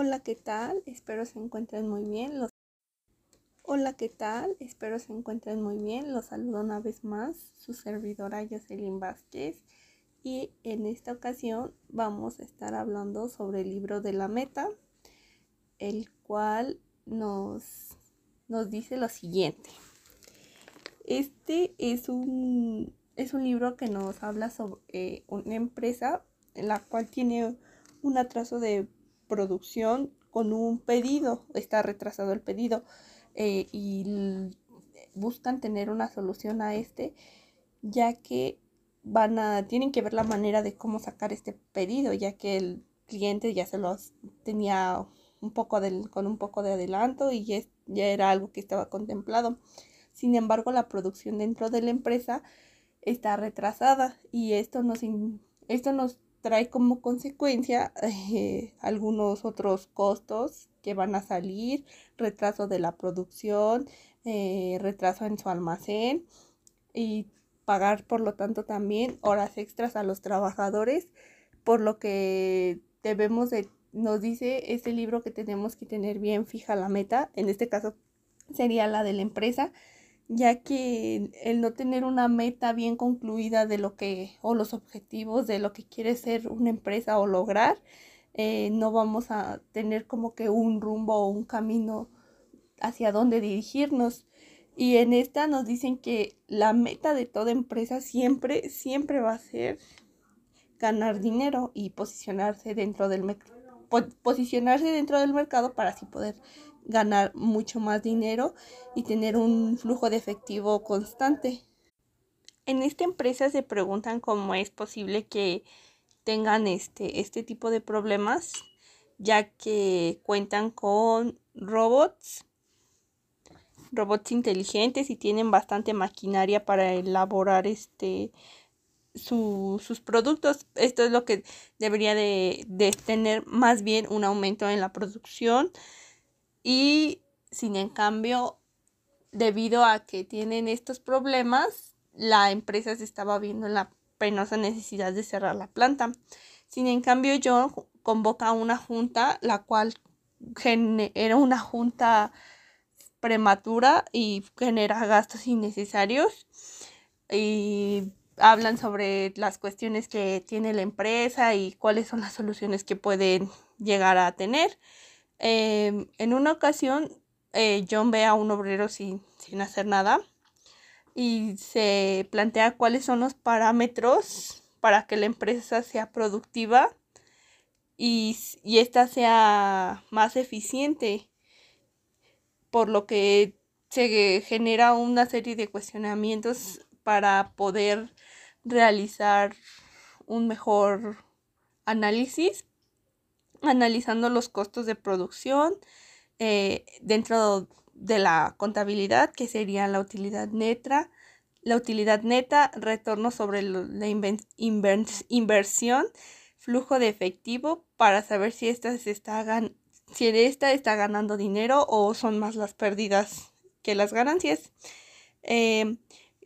Hola, ¿qué tal? Espero se encuentren muy bien. Los... Hola, ¿qué tal? Espero se encuentren muy bien. Los saludo una vez más, su servidora Jocelyn Vázquez. Y en esta ocasión vamos a estar hablando sobre el libro de la meta, el cual nos, nos dice lo siguiente. Este es un, es un libro que nos habla sobre eh, una empresa en la cual tiene un atraso de producción con un pedido, está retrasado el pedido eh, y buscan tener una solución a este, ya que van a, tienen que ver la manera de cómo sacar este pedido, ya que el cliente ya se los tenía un poco con un poco de adelanto y ya, ya era algo que estaba contemplado. Sin embargo, la producción dentro de la empresa está retrasada y esto esto nos trae como consecuencia eh, algunos otros costos que van a salir, retraso de la producción, eh, retraso en su almacén y pagar por lo tanto también horas extras a los trabajadores, por lo que debemos de, nos dice este libro que tenemos que tener bien fija la meta, en este caso sería la de la empresa, ya que el no tener una meta bien concluida de lo que, o los objetivos de lo que quiere ser una empresa o lograr, eh, no vamos a tener como que un rumbo o un camino hacia dónde dirigirnos. Y en esta nos dicen que la meta de toda empresa siempre, siempre va a ser ganar dinero y posicionarse dentro del posicionarse dentro del mercado para así poder ganar mucho más dinero y tener un flujo de efectivo constante. En esta empresa se preguntan cómo es posible que tengan este, este tipo de problemas, ya que cuentan con robots, robots inteligentes y tienen bastante maquinaria para elaborar este, sus productos. Esto es lo que debería de, de tener más bien un aumento en la producción y sin en cambio, debido a que tienen estos problemas, la empresa se estaba viendo en la penosa necesidad de cerrar la planta. Sin en cambio, John convoca una junta, la cual era una junta prematura y genera gastos innecesarios. Y hablan sobre las cuestiones que tiene la empresa y cuáles son las soluciones que pueden llegar a tener. Em, en una ocasión, eh, John ve a un obrero sin, sin hacer nada y se plantea cuáles son los parámetros para que la empresa sea productiva y, y ésta sea más eficiente, por lo que se genera una serie de cuestionamientos para poder realizar un mejor análisis analizando los costos de producción eh, dentro de la contabilidad, que sería la utilidad neta, la utilidad neta, retorno sobre la inversión, flujo de efectivo para saber si esta, se está si esta está ganando dinero o son más las pérdidas que las ganancias. Eh,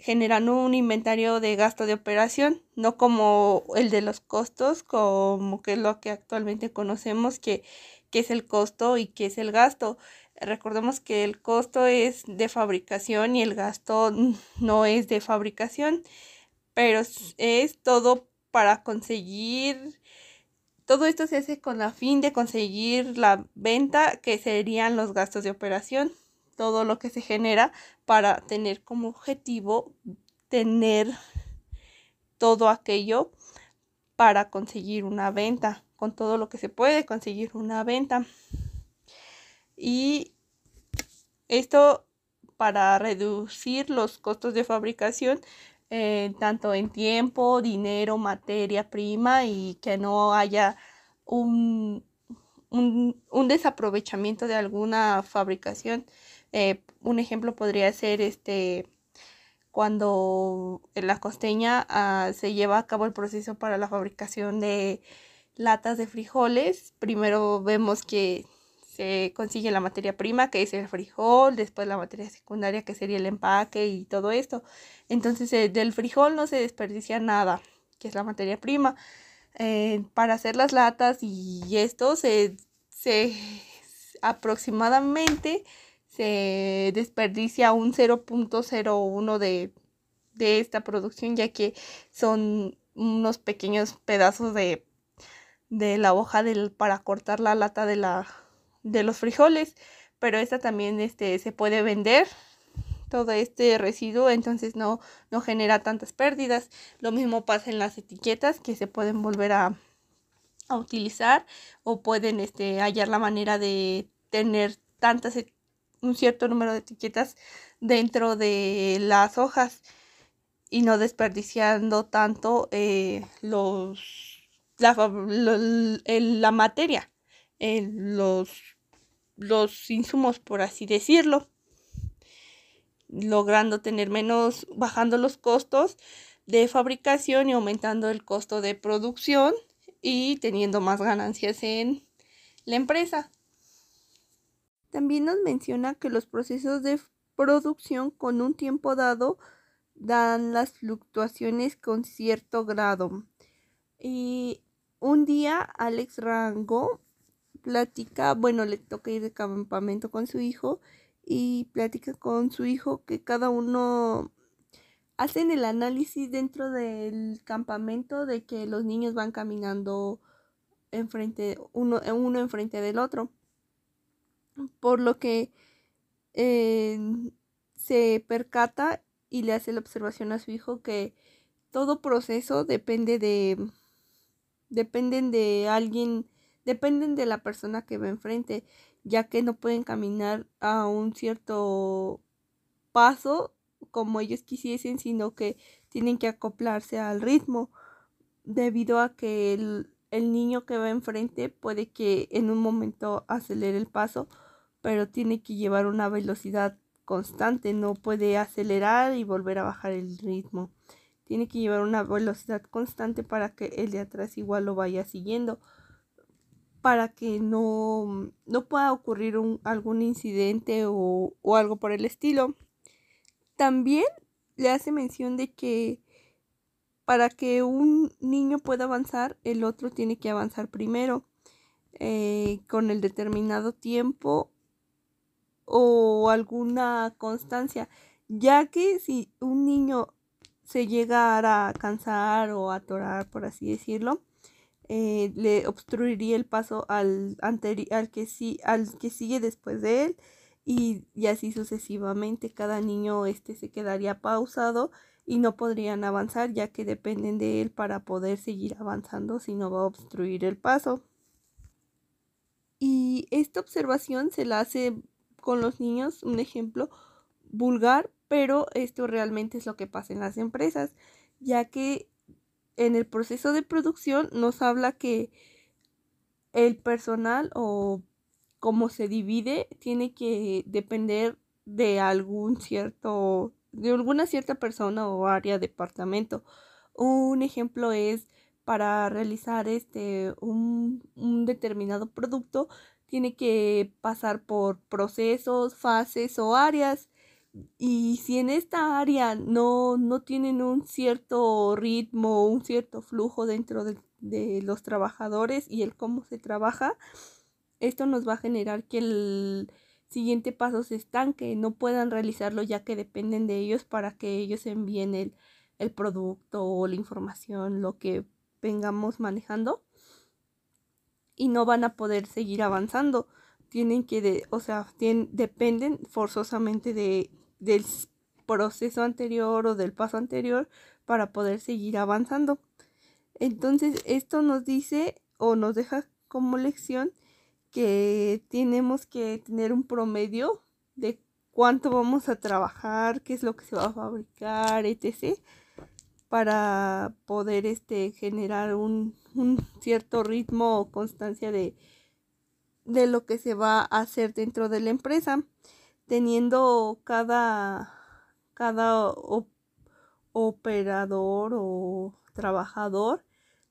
generando un inventario de gasto de operación, no como el de los costos, como que es lo que actualmente conocemos, que, que es el costo y que es el gasto. Recordemos que el costo es de fabricación y el gasto no es de fabricación, pero es todo para conseguir, todo esto se hace con la fin de conseguir la venta, que serían los gastos de operación todo lo que se genera para tener como objetivo tener todo aquello para conseguir una venta, con todo lo que se puede conseguir una venta. Y esto para reducir los costos de fabricación, eh, tanto en tiempo, dinero, materia prima y que no haya un, un desaprovechamiento de alguna fabricación eh, un ejemplo podría ser este cuando en la costeña ah, se lleva a cabo el proceso para la fabricación de latas de frijoles. Primero vemos que se consigue la materia prima, que es el frijol, después la materia secundaria, que sería el empaque y todo esto. Entonces, eh, del frijol no se desperdicia nada, que es la materia prima. Eh, para hacer las latas y esto se se aproximadamente se desperdicia un 0.01 de, de esta producción ya que son unos pequeños pedazos de, de la hoja del, para cortar la lata de, la, de los frijoles pero esta también este, se puede vender todo este residuo, entonces no, no genera tantas pérdidas. Lo mismo pasa en las etiquetas que se pueden volver a, a utilizar o pueden este, hallar la manera de tener tantas, e, un cierto número de etiquetas dentro de las hojas y no desperdiciando tanto eh, los, la, la materia, los los insumos, por así decirlo, logrando tener menos, bajando los costos de fabricación y aumentando el costo de producción y teniendo más ganancias en la empresa. También nos menciona que los procesos de producción con un tiempo dado dan las fluctuaciones con cierto grado. Y un día Alex Rango platica, bueno, le toca ir de campamento con su hijo y platica con su hijo que cada uno hacen el análisis dentro del campamento de que los niños van caminando enfrente, uno, uno enfrente del otro. Por lo que se percata y le hace la observación a su hijo que todo proceso depende de dependen de alguien dependen de la persona que va enfrente, ya que no pueden caminar a un cierto paso como ellos quisiesen, sino que tienen que acoplarse al ritmo, debido a que el, el niño que va enfrente puede que en un momento acelere el paso, pero tiene que llevar una velocidad constante, no puede acelerar y volver a bajar el ritmo. Tiene que llevar una velocidad constante para que el de atrás igual lo vaya siguiendo para que no, no pueda ocurrir un, algún incidente o, o algo por el estilo. También le hace mención de que para que un niño pueda avanzar, el otro tiene que avanzar primero eh, con el determinado tiempo o alguna constancia, ya que si un niño se llega a cansar o atorar, por así decirlo, eh, le obstruiría el paso al, al, que sí, al que sigue después de él y, así sucesivamente cada niño este se quedaría pausado y no podrían avanzar ya que dependen de él para poder seguir avanzando si no va a obstruir el paso. Y esta observación se la hace con los niños, un ejemplo vulgar, pero esto realmente es lo que pasa en las empresas, ya que en el proceso de producción nos habla que el personal o cómo se divide tiene que depender de algún cierto de alguna cierta persona o área departamento. Un ejemplo es para realizar este un, un determinado producto tiene que pasar por procesos fases o áreas y si en esta área no, no tienen un cierto ritmo, un cierto flujo dentro de, de los trabajadores y el cómo se trabaja, esto nos va a generar que el siguiente paso se estanque, no puedan realizarlo ya que dependen de ellos para que ellos envíen el, el producto o la información, lo que vengamos manejando y no van a poder seguir avanzando. Tienen que, de, o sea, dependen forzosamente de del proceso anterior o del paso anterior para poder seguir avanzando. Entonces, esto nos dice o nos deja como lección que tenemos que tener un promedio de cuánto vamos a trabajar, qué es lo que se va a fabricar, etc. para poder este, generar un, un cierto ritmo o constancia de, de lo que se va a hacer dentro de la empresa teniendo cada, cada operador o trabajador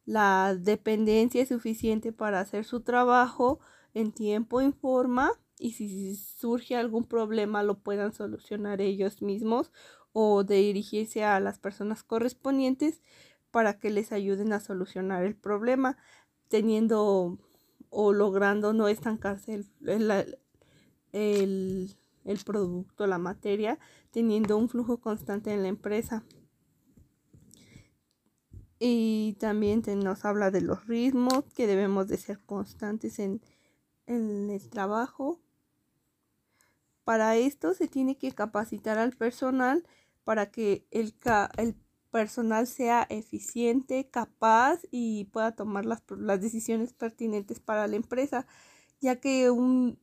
la dependencia suficiente para hacer su trabajo en tiempo y forma y si surge algún problema lo puedan solucionar ellos mismos o dirigirse a las personas correspondientes para que les ayuden a solucionar el problema teniendo o logrando no estancarse el, el, el producto, la materia, teniendo un flujo constante en la empresa. Y también nos habla de los ritmos, que debemos de ser constantes en el trabajo. Para esto se tiene que capacitar al personal para que el, el personal sea eficiente, capaz y pueda tomar las, las decisiones pertinentes para la empresa, ya que un,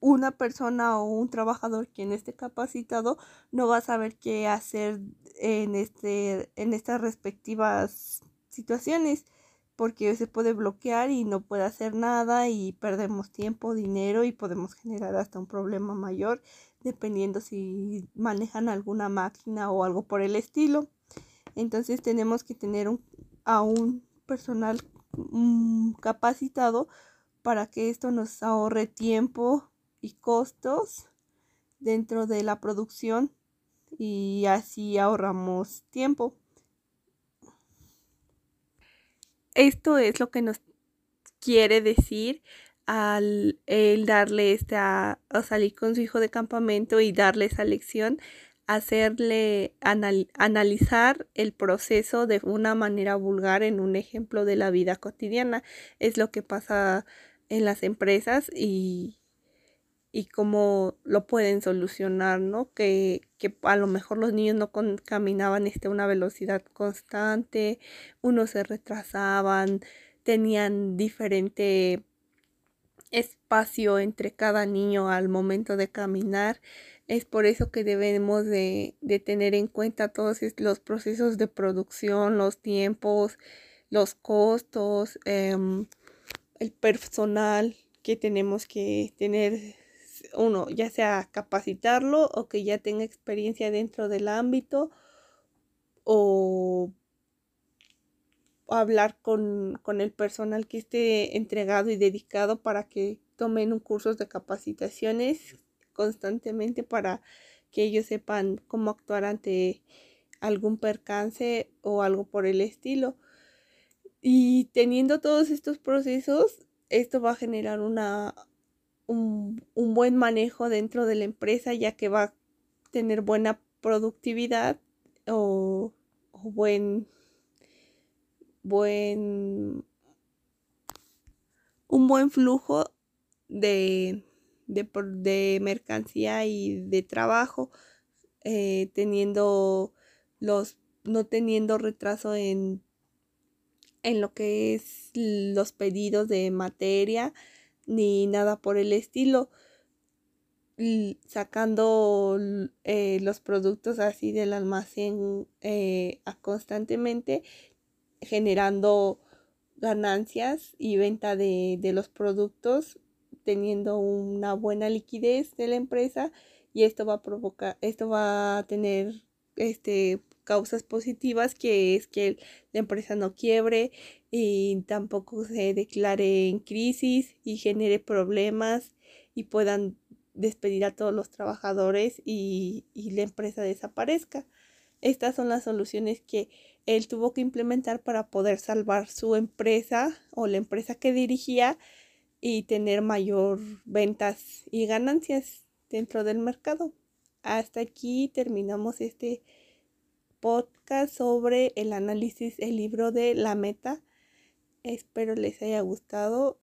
una persona o un trabajador quien esté capacitado no va a saber qué hacer en, este, en estas respectivas situaciones porque se puede bloquear y no puede hacer nada y perdemos tiempo, dinero y podemos generar hasta un problema mayor dependiendo si manejan alguna máquina o algo por el estilo. Entonces tenemos que tener un, a un personal mm, capacitado para que esto nos ahorre tiempo, y costos dentro de la producción y así ahorramos tiempo. Esto es lo que nos quiere decir al darle esta a salir con su hijo de campamento y darle esa lección, hacerle analizar el proceso de una manera vulgar en un ejemplo de la vida cotidiana. Es lo que pasa en las empresas y y cómo lo pueden solucionar, ¿no? Que, que a lo mejor los niños no caminaban este, a una velocidad constante, unos se retrasaban, tenían diferente espacio entre cada niño al momento de caminar. Es por eso que debemos de, de tener en cuenta todos los procesos de producción, los tiempos, los costos, em, el personal que tenemos que tener uno, ya sea capacitarlo o que ya tenga experiencia dentro del ámbito o hablar con, el personal que esté entregado y dedicado para que tomen un cursos de capacitaciones constantemente para que ellos sepan cómo actuar ante algún percance o algo por el estilo. Y teniendo todos estos procesos, esto va a generar una, un, buen manejo dentro de la empresa ya que va a tener buena productividad o, buen buen un buen flujo de, de, mercancía y de trabajo eh, teniendo los no teniendo retraso en en lo que es los pedidos de materia ni nada por el estilo. Sacando eh, los productos así del almacén eh, constantemente generando ganancias y venta de, de, los productos teniendo una buena liquidez de la empresa y esto va a provocar esto va a tener este causas positivas que es que la empresa no quiebre y tampoco se declare en crisis y genere problemas y puedan despedir a todos los trabajadores y, y la empresa desaparezca. Estas son las soluciones que él tuvo que implementar para poder salvar su empresa o la empresa que dirigía y tener mayor ventas y ganancias dentro del mercado. Hasta aquí terminamos este podcast sobre el análisis, el libro de la meta. Espero les haya gustado